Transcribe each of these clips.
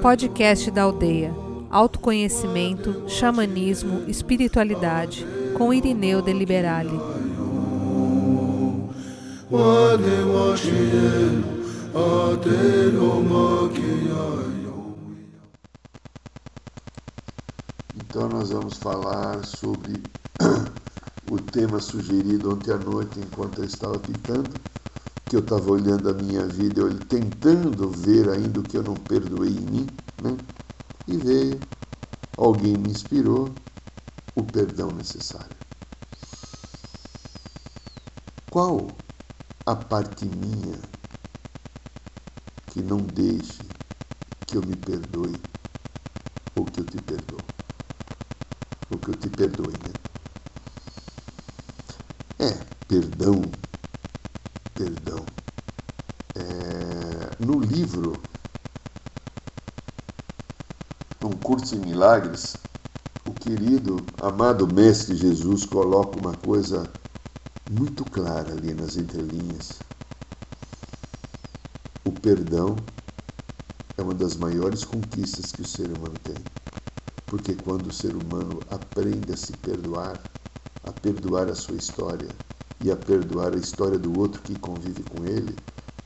Podcast da Aldeia. Autoconhecimento, xamanismo, espiritualidade, com Irineu de Liberale. Então nós vamos falar sobre o tema sugerido ontem à noite enquanto eu estava pintando, que eu estava olhando a minha vida, eu tentando ver ainda o que eu não perdoei em mim, né? E veio, alguém me inspirou, o perdão necessário. Qual a parte minha que não deixe que eu me perdoe ou que eu te perdoe? Ou que eu te perdoe, né? É, perdão, perdão. É, no livro Um Curso em Milagres, o querido, amado Mestre Jesus coloca uma coisa muito clara ali nas entrelinhas. O perdão é uma das maiores conquistas que o ser humano tem. Porque quando o ser humano aprende a se perdoar, a perdoar a sua história e a perdoar a história do outro que convive com ele,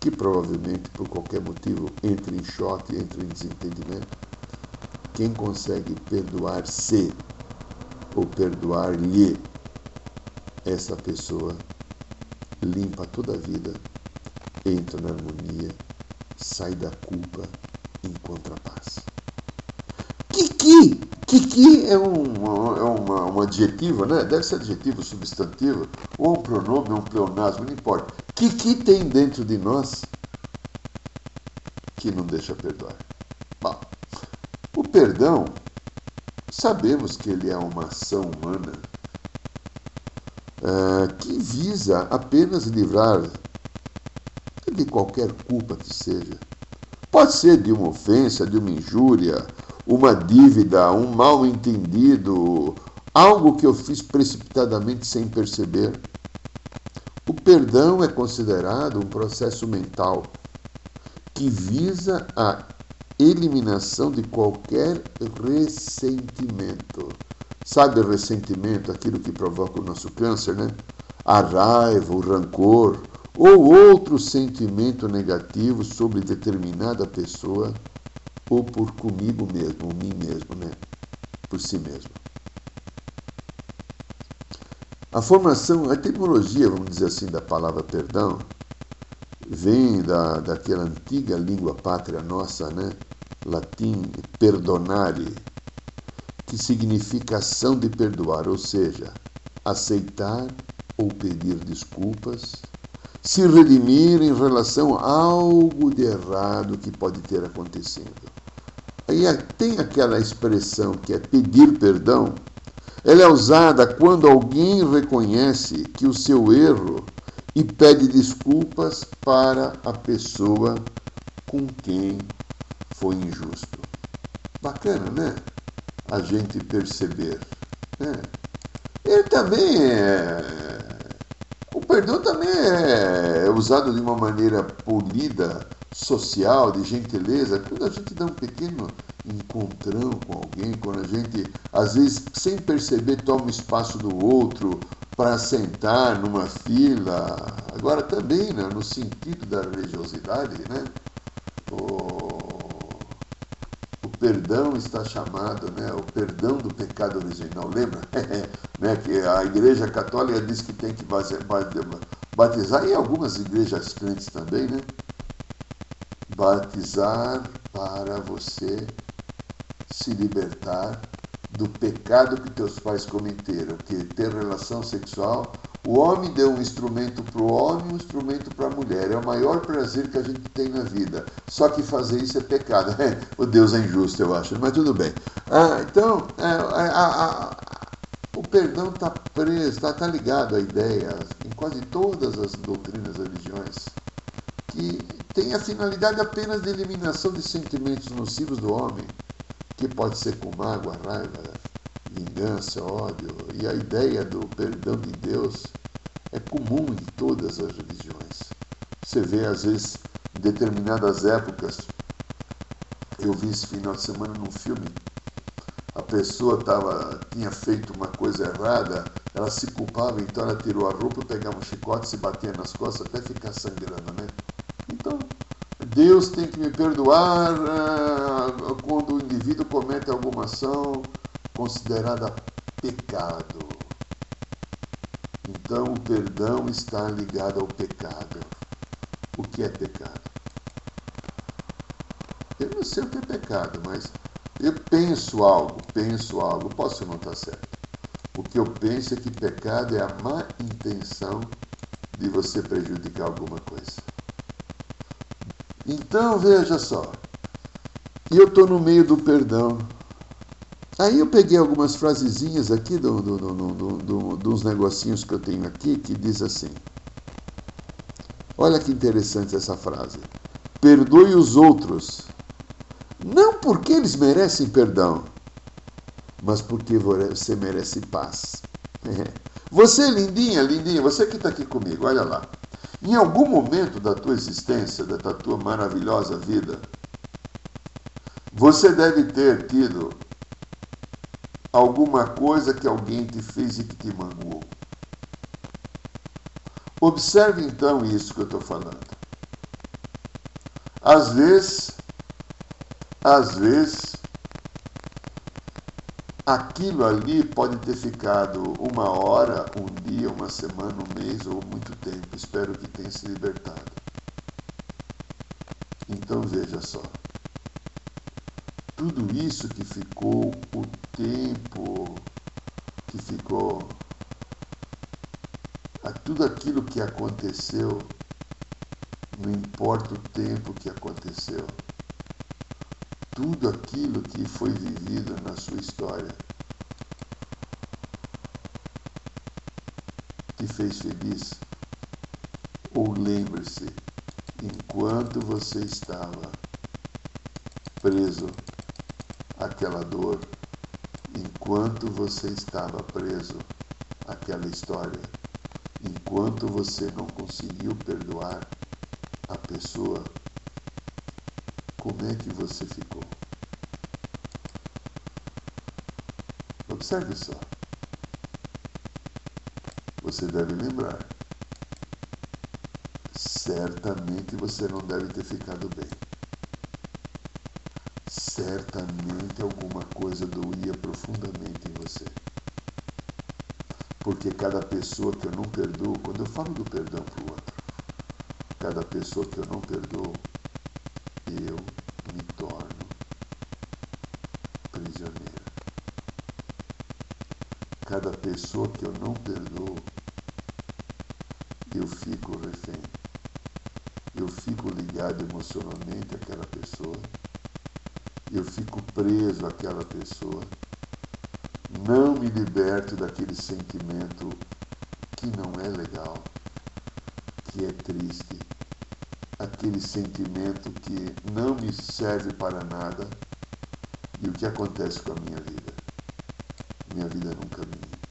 que provavelmente por qualquer motivo entre em choque, entre em desentendimento. Quem consegue perdoar-se ou perdoar-lhe essa pessoa limpa toda a vida, entra na harmonia, sai da culpa, encontra a paz. Kiki! Kiki é um, é uma, um adjetivo, né? Deve ser adjetivo, substantivo, ou um pronome, um pleonasmo, não importa. Kiki tem dentro de nós que não deixa perdoar. Bom, o perdão, sabemos que ele é uma ação humana uh, que visa apenas livrar de qualquer culpa que seja. Pode ser de uma ofensa, de uma injúria, uma dívida, um mal entendido, algo que eu fiz precipitadamente sem perceber. Perdão é considerado um processo mental que visa a eliminação de qualquer ressentimento. Sabe o ressentimento, aquilo que provoca o nosso câncer, né? A raiva, o rancor ou outro sentimento negativo sobre determinada pessoa ou por comigo mesmo, mim mesmo, né? Por si mesmo. A formação, a etimologia, vamos dizer assim, da palavra perdão, vem da, daquela antiga língua pátria nossa, né? Latim, perdonare, que significa ação de perdoar, ou seja, aceitar ou pedir desculpas, se redimir em relação a algo de errado que pode ter acontecido. Aí tem aquela expressão que é pedir perdão. Ela é usada quando alguém reconhece que o seu erro e pede desculpas para a pessoa com quem foi injusto. Bacana, né? A gente perceber. Né? Ele também é. O perdão também é usado de uma maneira polida social, de gentileza, quando a gente dá um pequeno encontrão com alguém, quando a gente, às vezes, sem perceber, toma espaço do outro para sentar numa fila. Agora também, né, no sentido da religiosidade, né, o, o perdão está chamado, né, o perdão do pecado original, lembra? né, que a Igreja Católica diz que tem que batizar, e algumas igrejas crentes também, né? Batizar para você se libertar do pecado que teus pais cometeram, que ter relação sexual. O homem deu um instrumento para o homem, um instrumento para a mulher. É o maior prazer que a gente tem na vida. Só que fazer isso é pecado. o Deus é injusto, eu acho, mas tudo bem. Ah, então, é, a, a, o perdão está preso, está tá ligado à ideia, em quase todas as doutrinas religiões, que tem a finalidade apenas de eliminação de sentimentos nocivos do homem, que pode ser com mágoa, raiva, vingança, ódio. E a ideia do perdão de Deus é comum em todas as religiões. Você vê, às vezes, em determinadas épocas, eu vi esse final de semana num filme, a pessoa tava, tinha feito uma coisa errada, ela se culpava, então ela tirou a roupa, pegava um chicote, se batia nas costas até ficar sangrando, né? Deus tem que me perdoar uh, quando o indivíduo comete alguma ação considerada pecado. Então, o perdão está ligado ao pecado. O que é pecado? Eu não sei o que é pecado, mas eu penso algo, penso algo, posso não estar certo. O que eu penso é que pecado é a má intenção de você prejudicar alguma coisa. Então, veja só. E eu estou no meio do perdão. Aí eu peguei algumas frasezinhas aqui do, do, do, do, dos negocinhos que eu tenho aqui que diz assim. Olha que interessante essa frase. Perdoe os outros, não porque eles merecem perdão, mas porque você merece paz. Você, lindinha, lindinha, você que está aqui comigo, olha lá. Em algum momento da tua existência, da tua maravilhosa vida, você deve ter tido alguma coisa que alguém te fez e que te magoou. Observe então isso que eu estou falando. Às vezes, às vezes, aquilo ali pode ter ficado uma hora, um dia, uma semana, um mês ou muito tempo. Espero que tenha se libertado. Então veja só. Tudo isso que ficou, o tempo que ficou, a tudo aquilo que aconteceu, não importa o tempo que aconteceu tudo aquilo que foi vivido na sua história te fez feliz? Ou lembre-se, enquanto você estava preso àquela dor, enquanto você estava preso àquela história, enquanto você não conseguiu perdoar a pessoa como é que você ficou? Observe só. Você deve lembrar. Certamente você não deve ter ficado bem. Certamente alguma coisa doía profundamente em você. Porque cada pessoa que eu não perdoo, quando eu falo do perdão para o outro, cada pessoa que eu não perdoo, eu me torno prisioneiro. Cada pessoa que eu não perdoo, eu fico refém. Eu fico ligado emocionalmente àquela pessoa. Eu fico preso àquela pessoa. Não me liberto daquele sentimento que não é legal, que é triste, aquele sentimento que não me serve para nada e o que acontece com a minha vida? Minha vida é num caminho.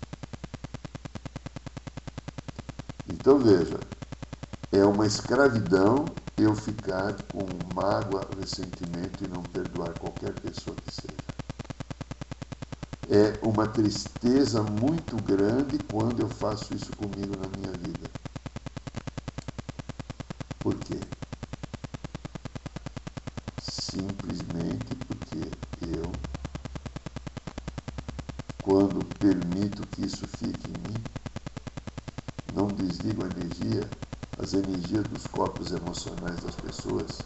Então veja, é uma escravidão eu ficar com mágoa, ressentimento e não perdoar qualquer pessoa que seja. É uma tristeza muito grande quando eu faço isso comigo na minha vida. Por quê? simplesmente porque eu, quando permito que isso fique em mim, não desligo a energia, as energias dos corpos emocionais das pessoas,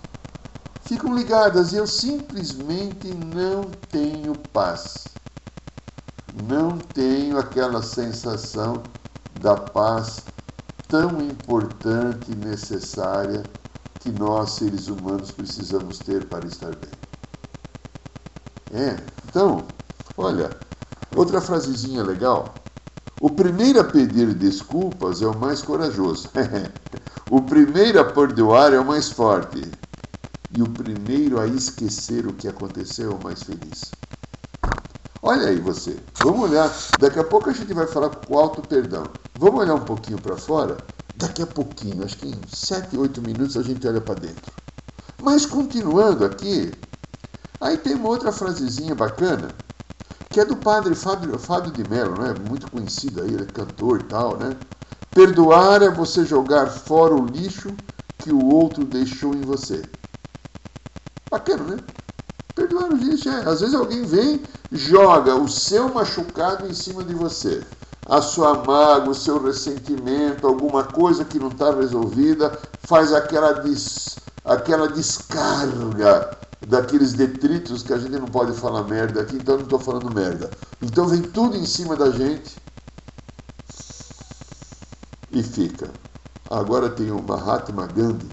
ficam ligadas e eu simplesmente não tenho paz. Não tenho aquela sensação da paz tão importante e necessária que nós, seres humanos, precisamos ter para estar bem. É, então, olha, outra frasezinha legal. O primeiro a pedir desculpas é o mais corajoso. o primeiro a perdoar é o mais forte. E o primeiro a esquecer o que aconteceu é o mais feliz. Olha aí você. Vamos olhar. Daqui a pouco a gente vai falar com o alto perdão. Vamos olhar um pouquinho para fora Daqui a pouquinho, acho que em 7, 8 minutos a gente olha para dentro. Mas continuando aqui, aí tem uma outra frasezinha bacana, que é do padre Fábio, Fábio de Mello, né? muito conhecido aí, ele é cantor e tal, né? Perdoar é você jogar fora o lixo que o outro deixou em você. Bacana, né? Perdoar o lixo é. Às vezes alguém vem, joga o seu machucado em cima de você a sua mágoa, o seu ressentimento, alguma coisa que não está resolvida, faz aquela, des, aquela descarga daqueles detritos que a gente não pode falar merda aqui, então não estou falando merda. Então vem tudo em cima da gente e fica. Agora tem o Mahatma Gandhi,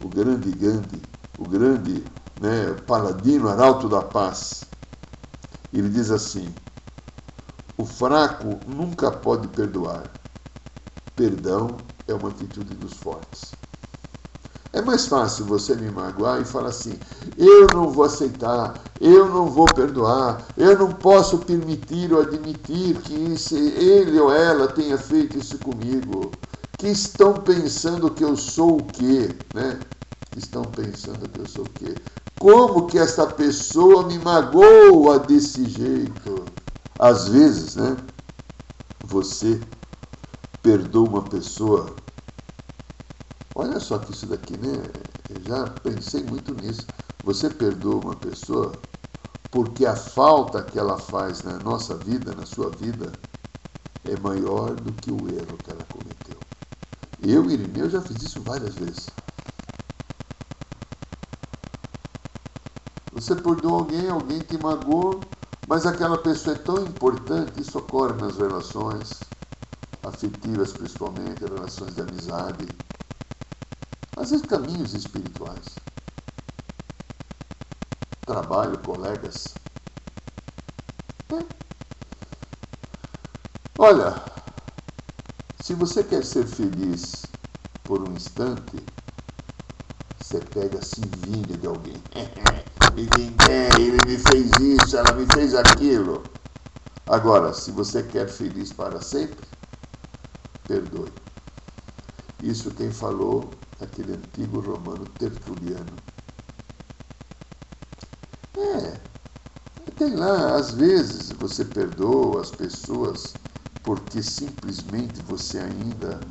o grande Gandhi, o grande né, paladino arauto da paz. Ele diz assim: o fraco nunca pode perdoar. Perdão é uma atitude dos fortes. É mais fácil você me magoar e falar assim: eu não vou aceitar, eu não vou perdoar, eu não posso permitir ou admitir que ele ou ela tenha feito isso comigo. Que estão pensando que eu sou o quê? Né? Estão pensando que eu sou o quê? Como que essa pessoa me magoa desse jeito? Às vezes, né, você perdoa uma pessoa. Olha só que isso daqui, né? Eu já pensei muito nisso. Você perdoa uma pessoa porque a falta que ela faz na nossa vida, na sua vida, é maior do que o erro que ela cometeu. Eu, Irineu, já fiz isso várias vezes. Você perdoa alguém, alguém te magoou, mas aquela pessoa é tão importante, isso ocorre nas relações afetivas, principalmente, relações de amizade, vezes caminhos espirituais, trabalho, colegas. É. Olha, se você quer ser feliz por um instante, você pega se vinga de alguém. vinguei, ele me fez isso, ela me fez aquilo. Agora, se você quer feliz para sempre, perdoe. Isso quem falou, aquele antigo romano tertuliano. É, tem lá, às vezes você perdoa as pessoas porque simplesmente você ainda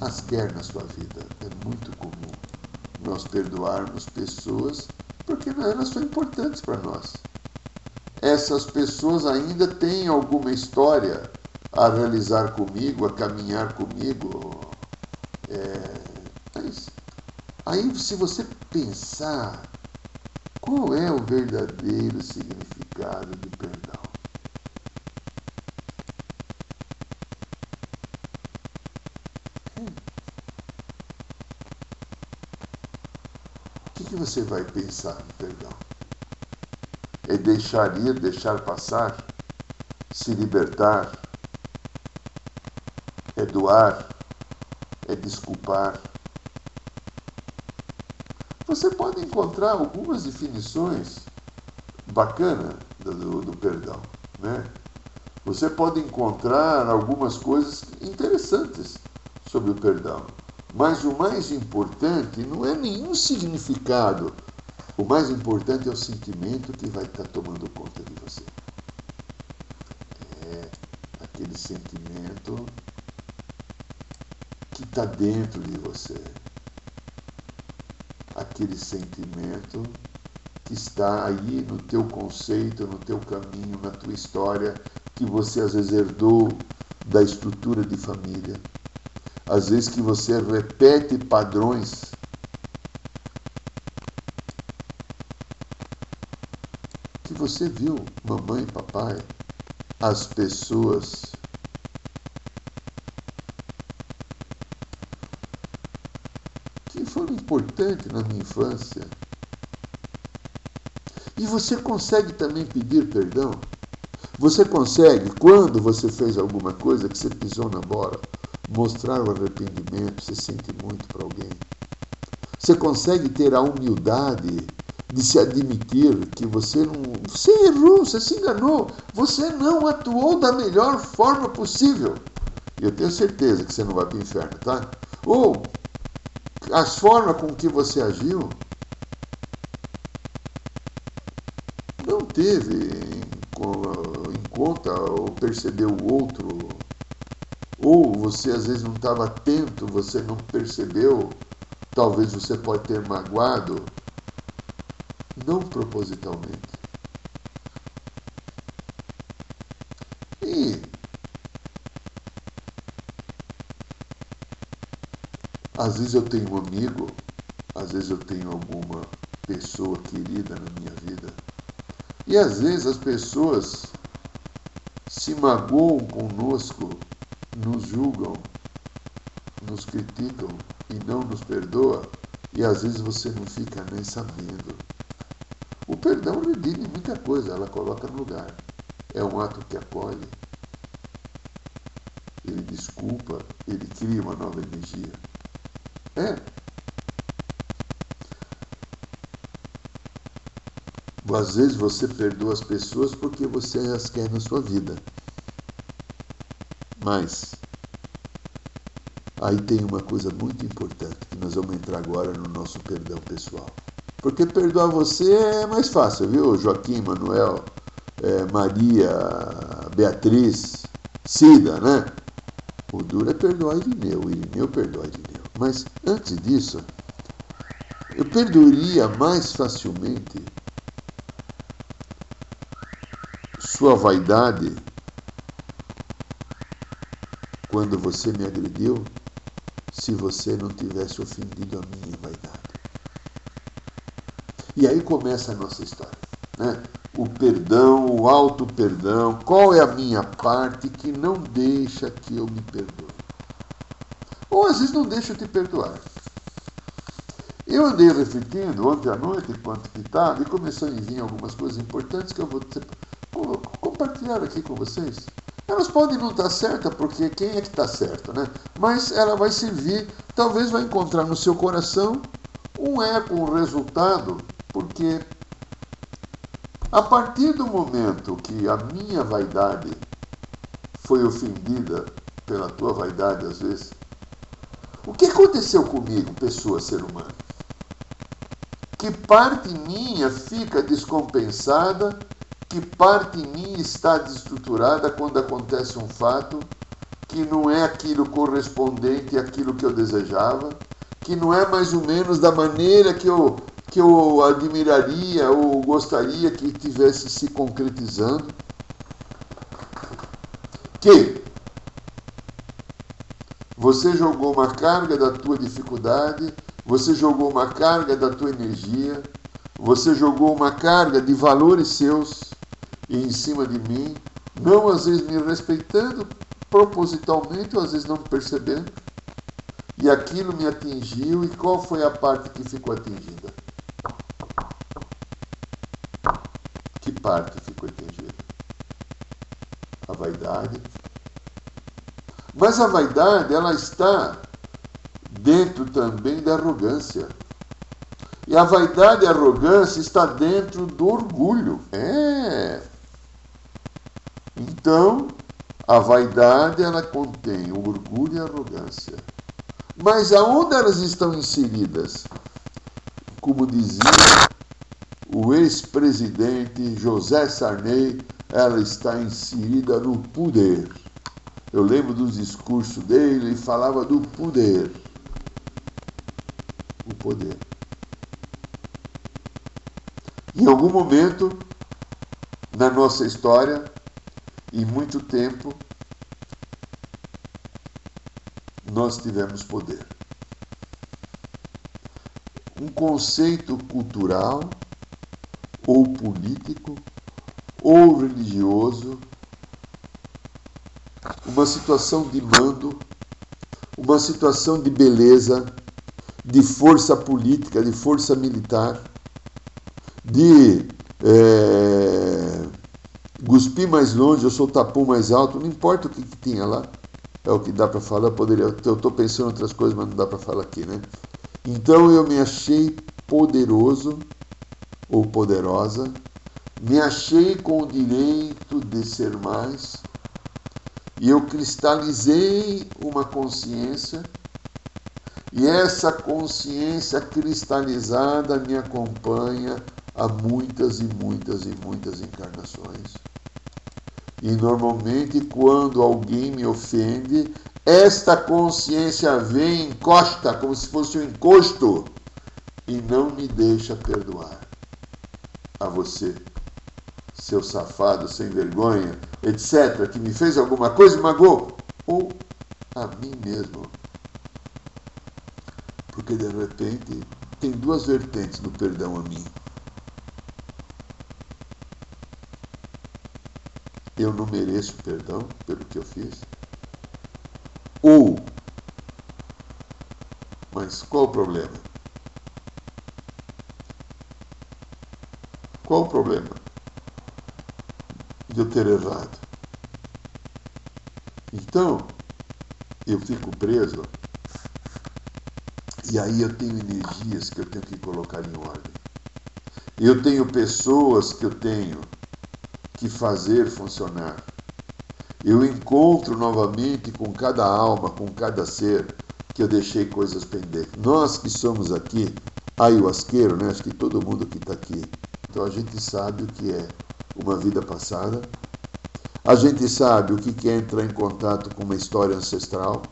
as quer na sua vida. É muito comum nós perdoarmos pessoas porque elas são importantes para nós. Essas pessoas ainda têm alguma história a realizar comigo, a caminhar comigo. É, aí, se você pensar, qual é o verdadeiro significado de perdão? que você vai pensar no perdão? É deixar ir, deixar passar? Se libertar? É doar? É desculpar? Você pode encontrar algumas definições bacanas do, do perdão, né? Você pode encontrar algumas coisas interessantes sobre o perdão. Mas o mais importante não é nenhum significado. O mais importante é o sentimento que vai estar tomando conta de você. É aquele sentimento que está dentro de você. Aquele sentimento que está aí no teu conceito, no teu caminho, na tua história, que você às vezes herdou da estrutura de família às vezes que você repete padrões. Que você viu, mamãe papai, as pessoas que foram importantes na minha infância. E você consegue também pedir perdão? Você consegue, quando você fez alguma coisa que você pisou na bola, mostrar o arrependimento, você sente muito para alguém. Você consegue ter a humildade de se admitir que você não. Você errou, você se enganou, você não atuou da melhor forma possível. Eu tenho certeza que você não vai para o inferno, tá? Ou as formas com que você agiu não teve em, em conta ou percebeu o outro, ou você às vezes não estava atento, você não percebeu, talvez você pode ter magoado, não propositalmente. E às vezes eu tenho um amigo, às vezes eu tenho alguma pessoa querida na minha vida, e às vezes as pessoas se magoam conosco, nos julgam, nos criticam e não nos perdoa, e às vezes você não fica nem sabendo. O perdão redime muita coisa, ela coloca no lugar. É um ato que acolhe, ele desculpa, ele cria uma nova energia. É. Às vezes você perdoa as pessoas porque você as quer na sua vida. Mas aí tem uma coisa muito importante que nós vamos entrar agora no nosso perdão pessoal. Porque perdoar você é mais fácil, viu? Joaquim, Manuel, é, Maria, Beatriz, Cida, né? O duro é perdoar Irineu, o Irineu perdoa Irineu. Mas antes disso, eu perdoaria mais facilmente sua vaidade quando você me agrediu se você não tivesse ofendido a minha vaidade. E aí começa a nossa história. Né? O perdão, o auto-perdão, qual é a minha parte que não deixa que eu me perdoe? Às vezes não deixa eu te perdoar. Eu andei refletindo ontem à noite, enquanto que estava, e começou a vir algumas coisas importantes que eu vou compartilhar aqui com vocês. Elas podem não estar certas, porque quem é que está certo, né? Mas ela vai servir, talvez vai encontrar no seu coração um eco, um resultado porque a partir do momento que a minha vaidade foi ofendida pela tua vaidade, às vezes, o que aconteceu comigo, pessoa, ser humano? Que parte minha fica descompensada, que parte minha está desestruturada quando acontece um fato que não é aquilo correspondente àquilo que eu desejava, que não é mais ou menos da maneira que eu que eu admiraria ou gostaria que tivesse se concretizando. Que você jogou uma carga da tua dificuldade, você jogou uma carga da tua energia, você jogou uma carga de valores seus em cima de mim, não às vezes me respeitando propositalmente ou às vezes não percebendo. E aquilo me atingiu, e qual foi a parte que ficou atingida? parte ficou atingida? A vaidade. Mas a vaidade, ela está dentro também da arrogância. E a vaidade e a arrogância está dentro do orgulho. É. Então, a vaidade ela contém o orgulho e a arrogância. Mas aonde elas estão inseridas? Como dizia o ex-presidente José Sarney, ela está inserida no poder. Eu lembro dos discursos dele, ele falava do poder. O poder. Em algum momento na nossa história, em muito tempo, nós tivemos poder. Um conceito cultural ou político, ou religioso, uma situação de mando, uma situação de beleza, de força política, de força militar, de é, cuspir mais longe, eu sou tapão mais alto, não importa o que, que tinha lá, é o que dá para falar, poderia, eu estou pensando em outras coisas, mas não dá para falar aqui, né? Então eu me achei poderoso ou poderosa, me achei com o direito de ser mais, E eu cristalizei uma consciência, e essa consciência cristalizada me acompanha há muitas e muitas e muitas encarnações. E normalmente, quando alguém me ofende, esta consciência vem, encosta, como se fosse um encosto, e não me deixa perdoar a você, seu safado, sem vergonha, etc., que me fez alguma coisa e magoou, ou a mim mesmo. Porque de repente tem duas vertentes no perdão a mim. eu não mereço perdão pelo que eu fiz? Ou, mas qual o problema? Qual o problema de eu ter errado? Então, eu fico preso e aí eu tenho energias que eu tenho que colocar em ordem. Eu tenho pessoas que eu tenho que fazer funcionar. Eu encontro novamente com cada alma, com cada ser, que eu deixei coisas pendentes. Nós que somos aqui, ayahuasqueiro, né? acho que todo mundo que está aqui, então a gente sabe o que é uma vida passada, a gente sabe o que é entrar em contato com uma história ancestral,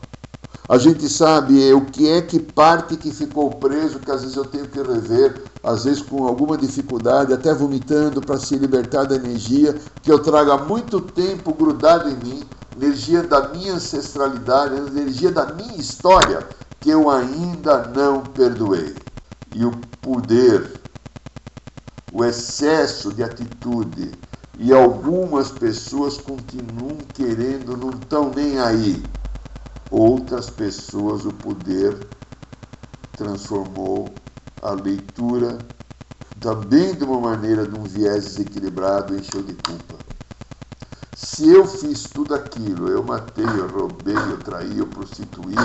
a gente sabe o que é que parte que ficou preso, que às vezes eu tenho que rever, às vezes com alguma dificuldade, até vomitando para se libertar da energia que eu trago há muito tempo grudado em mim, energia da minha ancestralidade, energia da minha história, que eu ainda não perdoei. E o poder, o excesso de atitude, e algumas pessoas continuam querendo, não estão nem aí outras pessoas o poder transformou a leitura também de uma maneira de um viés desequilibrado encheu de culpa. Se eu fiz tudo aquilo, eu matei, eu roubei, eu traí, eu prostituí,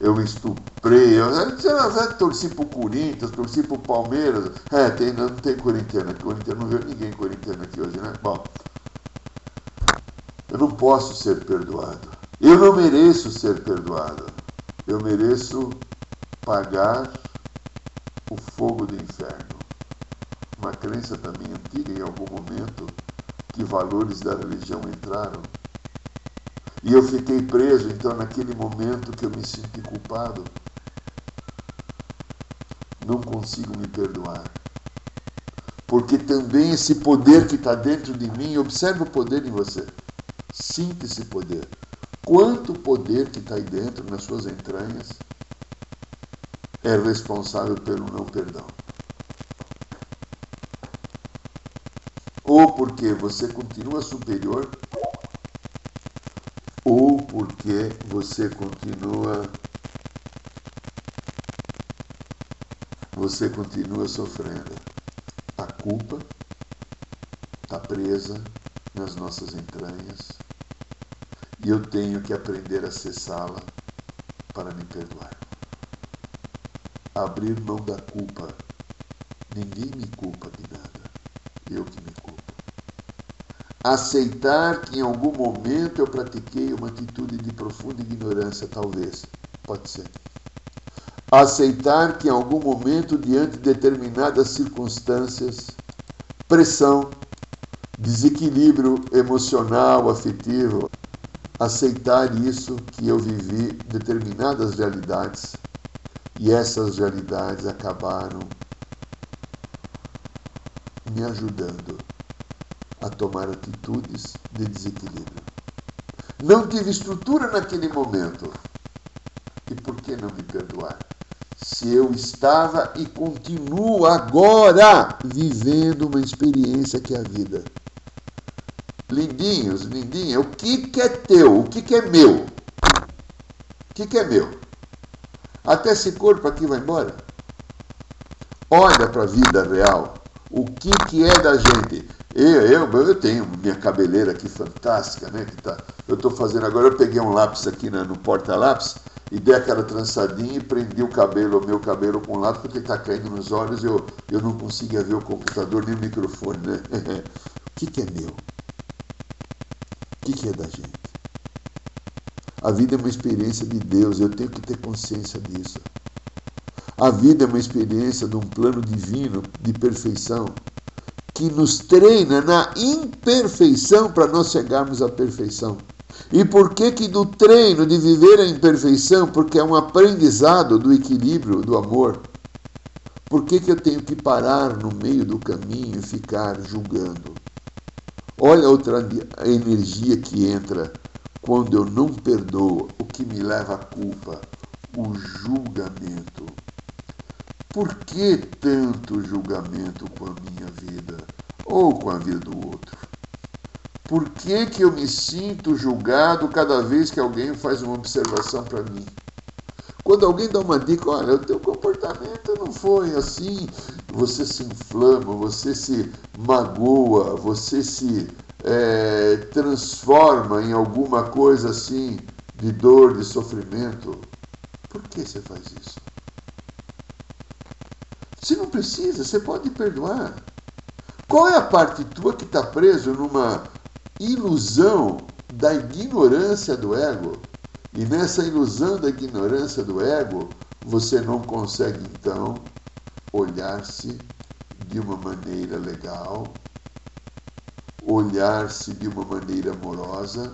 eu estuprei, eu, eu torci pro Corinthians, torci pro Palmeiras. É, tem, não, tem corintiano aqui, corintiano não vê ninguém corintiano aqui hoje, né? Bom, eu não posso ser perdoado. Eu não mereço ser perdoado. Eu mereço pagar o fogo do inferno. Uma crença também antiga em algum momento que valores da religião entraram. E eu fiquei preso, então, naquele momento que eu me senti culpado. Não consigo me perdoar. Porque também esse poder que está dentro de mim, observe o poder em você. Sinta esse poder quanto poder que está aí dentro, nas suas entranhas, é responsável pelo não perdão. Ou porque você continua superior, ou porque você continua você continua sofrendo. A culpa está presa nas nossas entranhas e eu tenho que aprender a cessá-la para me perdoar. Abrir mão da culpa. Ninguém me culpa de nada. Eu que me culpo. Aceitar que em algum momento eu pratiquei uma atitude de profunda ignorância, talvez. Pode ser. Aceitar que em algum momento, diante de determinadas circunstâncias, pressão, desequilíbrio emocional, afetivo, aceitar isso que eu vivi determinadas realidades e essas realidades acabaram me ajudando a tomar atitudes de desequilíbrio. Não tive estrutura naquele momento. E por que não me perdoar? Se eu estava e continuo agora vivendo uma experiência que é a vida lindinhos, lindinha, o que, que é teu, o que, que é meu? O que, que é meu? Até esse corpo aqui vai embora. Olha para a vida real. O que, que é da gente? Eu, eu, eu tenho minha cabeleira aqui fantástica, né? Que tá, eu estou fazendo agora, eu peguei um lápis aqui no porta-lápis e dei aquela trançadinha e prendi o cabelo, o meu cabelo com o lápis, porque está caindo nos olhos e eu, eu não conseguia ver o computador nem o microfone, né? o que, que é meu? que, que é da gente? A vida é uma experiência de Deus, eu tenho que ter consciência disso. A vida é uma experiência de um plano divino de perfeição que nos treina na imperfeição para nós chegarmos à perfeição. E por que que do treino de viver a imperfeição? Porque é um aprendizado do equilíbrio, do amor. Por que, que eu tenho que parar no meio do caminho e ficar julgando? Olha outra energia que entra quando eu não perdoo, o que me leva à culpa, o julgamento. Por que tanto julgamento com a minha vida ou com a vida do outro? Por que, que eu me sinto julgado cada vez que alguém faz uma observação para mim? Quando alguém dá uma dica, olha, o teu comportamento não foi assim, você se inflama, você se magoa, você se é, transforma em alguma coisa assim de dor, de sofrimento. Por que você faz isso? Você não precisa, você pode perdoar. Qual é a parte tua que está preso numa ilusão da ignorância do ego? E nessa ilusão da ignorância do ego, você não consegue então olhar-se de uma maneira legal, olhar-se de uma maneira amorosa,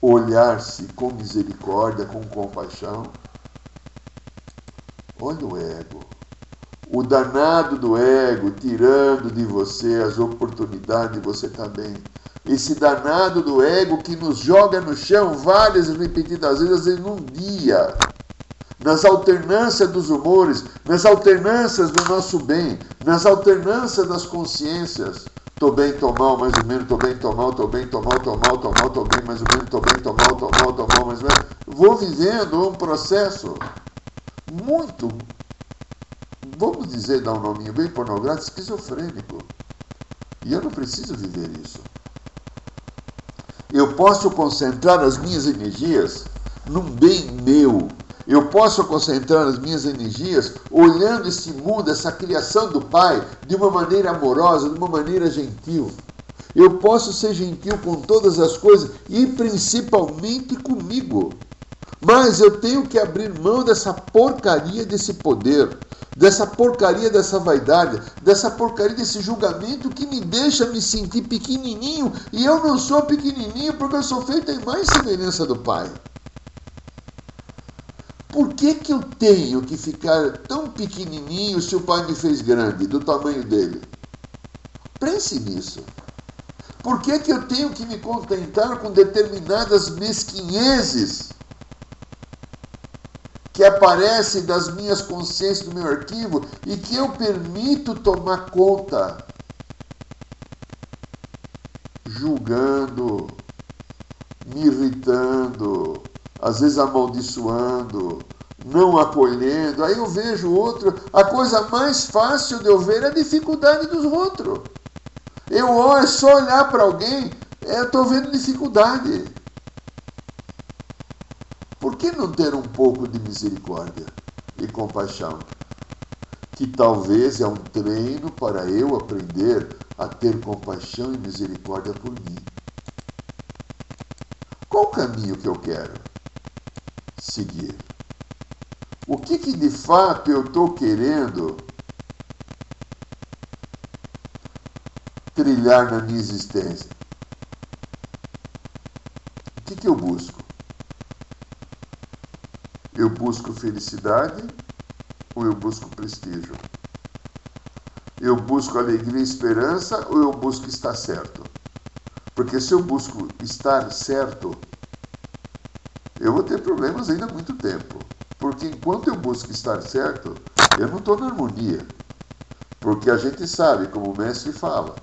olhar-se com misericórdia, com compaixão. Olha o ego. O danado do ego tirando de você as oportunidades de você estar bem esse danado do ego que nos joga no chão várias e repetidas vezes em um dia. Nas alternâncias dos humores, nas alternâncias do nosso bem, nas alternâncias das consciências. Tô bem, tô mal, mais ou menos, tô bem, tô mal, tô bem, tô mal, tô mal, tô mal, tô bem, mais ou menos, tô bem, tô mal, tô mal, tô mal, mais ou menos. Vou vivendo um processo muito, vamos dizer, dar um nominho bem pornográfico, esquizofrênico. E eu não preciso viver isso eu posso concentrar as minhas energias num bem meu. Eu posso concentrar as minhas energias olhando esse mundo, essa criação do Pai, de uma maneira amorosa, de uma maneira gentil. Eu posso ser gentil com todas as coisas e principalmente comigo. Mas eu tenho que abrir mão dessa porcaria desse poder, dessa porcaria dessa vaidade, dessa porcaria desse julgamento que me deixa me sentir pequenininho e eu não sou pequenininho porque eu sou feito em mais semelhança do Pai. Por que, que eu tenho que ficar tão pequenininho se o Pai me fez grande, do tamanho dele? Pense nisso. Por que, que eu tenho que me contentar com determinadas mesquinhezes? Que aparecem das minhas consciências do meu arquivo e que eu permito tomar conta, julgando, me irritando, às vezes amaldiçoando, não acolhendo. Aí eu vejo outro, a coisa mais fácil de eu ver é a dificuldade dos outros. Eu olho, só olhar para alguém, eu estou vendo dificuldade. Que não ter um pouco de misericórdia e compaixão? Que talvez é um treino para eu aprender a ter compaixão e misericórdia por mim. Qual o caminho que eu quero seguir? O que, que de fato eu estou querendo trilhar na minha existência? O que, que eu busco? Eu busco felicidade ou eu busco prestígio? Eu busco alegria e esperança ou eu busco estar certo? Porque se eu busco estar certo, eu vou ter problemas ainda há muito tempo. Porque enquanto eu busco estar certo, eu não estou na harmonia. Porque a gente sabe, como o mestre fala,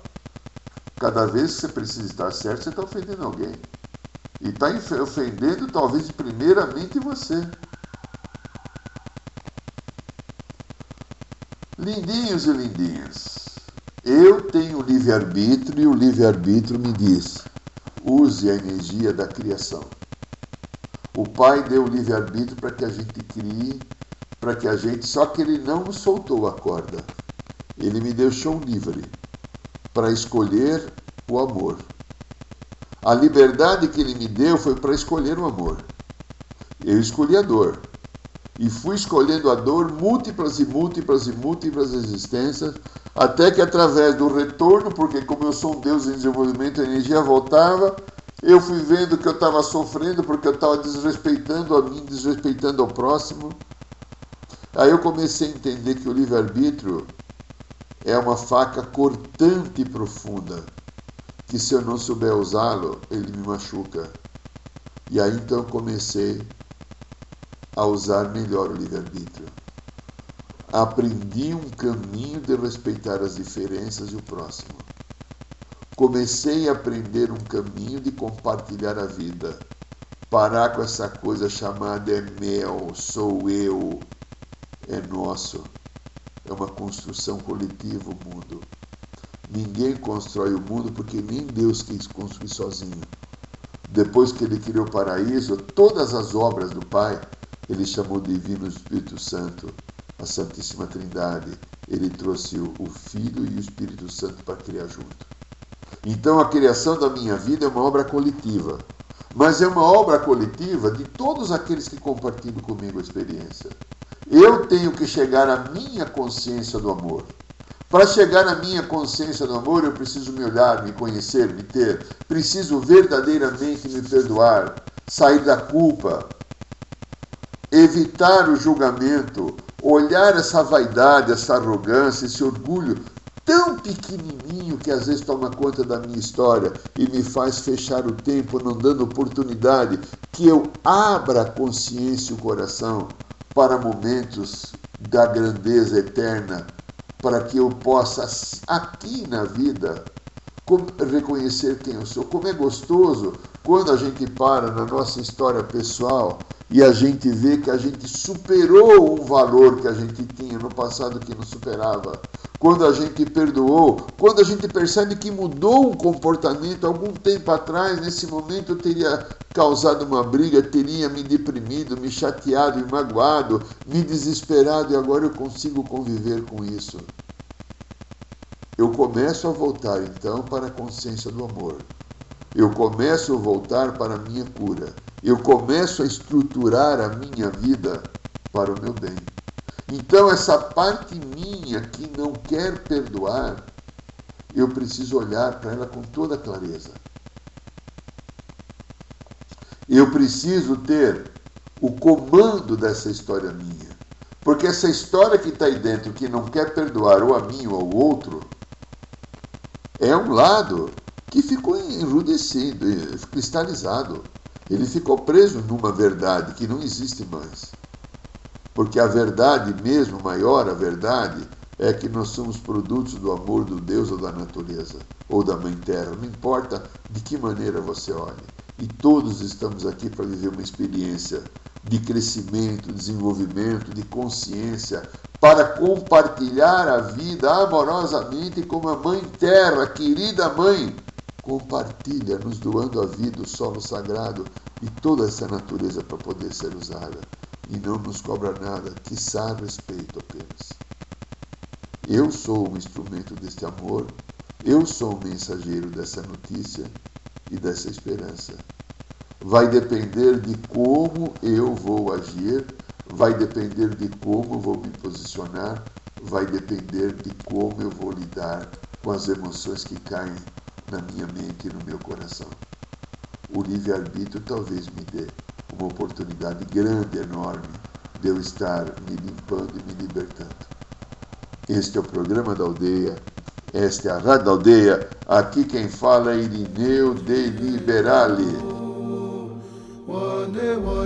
cada vez que você precisa estar certo, você está ofendendo alguém. E está ofendendo talvez primeiramente você. Lindinhos e lindinhas, eu tenho livre-arbítrio e o livre-arbítrio me diz: use a energia da criação. O Pai deu o livre-arbítrio para que a gente crie, para que a gente. Só que Ele não soltou a corda. Ele me deixou livre para escolher o amor. A liberdade que Ele me deu foi para escolher o amor. Eu escolhi a dor. E fui escolhendo a dor múltiplas e múltiplas e múltiplas existências, até que através do retorno, porque como eu sou um Deus em desenvolvimento, a energia voltava, eu fui vendo que eu estava sofrendo porque eu estava desrespeitando a mim, desrespeitando ao próximo. Aí eu comecei a entender que o livre-arbítrio é uma faca cortante e profunda, que se eu não souber usá-lo, ele me machuca. E aí então comecei a usar melhor o livre-arbítrio. Aprendi um caminho de respeitar as diferenças e o próximo. Comecei a aprender um caminho de compartilhar a vida. Parar com essa coisa chamada é meu, sou eu, é nosso. É uma construção coletiva o mundo. Ninguém constrói o mundo porque nem Deus quis construir sozinho. Depois que ele criou o paraíso, todas as obras do Pai, ele chamou Divino Espírito Santo, a Santíssima Trindade. Ele trouxe o Filho e o Espírito Santo para criar junto. Então a criação da minha vida é uma obra coletiva, mas é uma obra coletiva de todos aqueles que compartilham comigo a experiência. Eu tenho que chegar à minha consciência do amor. Para chegar à minha consciência do amor, eu preciso me olhar, me conhecer, me ter. Preciso verdadeiramente me perdoar, sair da culpa, evitar o julgamento, olhar essa vaidade, essa arrogância, esse orgulho tão pequenininho que às vezes toma conta da minha história e me faz fechar o tempo, não dando oportunidade que eu abra a consciência e o coração para momentos da grandeza eterna, para que eu possa, aqui na vida, reconhecer quem eu sou. Como é gostoso quando a gente para na nossa história pessoal e a gente vê que a gente superou um valor que a gente tinha no passado que não superava quando a gente perdoou, quando a gente percebe que mudou um comportamento algum tempo atrás, nesse momento eu teria causado uma briga, teria me deprimido, me chateado, me magoado, me desesperado e agora eu consigo conviver com isso. Eu começo a voltar então para a consciência do amor. Eu começo a voltar para a minha cura. Eu começo a estruturar a minha vida para o meu bem. Então, essa parte minha que não quer perdoar, eu preciso olhar para ela com toda clareza. Eu preciso ter o comando dessa história minha. Porque essa história que está aí dentro, que não quer perdoar ou a mim ou ao outro, é um lado que ficou enrudecido, cristalizado. Ele ficou preso numa verdade que não existe mais. Porque a verdade mesmo, maior a verdade, é que nós somos produtos do amor do Deus ou da natureza, ou da Mãe Terra, não importa de que maneira você olhe. E todos estamos aqui para viver uma experiência de crescimento, desenvolvimento, de consciência, para compartilhar a vida amorosamente como a Mãe Terra, querida Mãe, compartilha, nos doando a vida, o solo sagrado e toda essa natureza para poder ser usada e não nos cobra nada, quiçá respeito apenas. Eu sou um instrumento deste amor, eu sou um mensageiro dessa notícia e dessa esperança. Vai depender de como eu vou agir, vai depender de como vou me posicionar, vai depender de como eu vou lidar com as emoções que caem na minha mente e no meu coração. O livre-arbítrio talvez me dê uma oportunidade grande, enorme, de eu estar me limpando e me libertando. Este é o programa da aldeia, esta é a Rádio Aldeia. Aqui quem fala é Irineu de Liberale.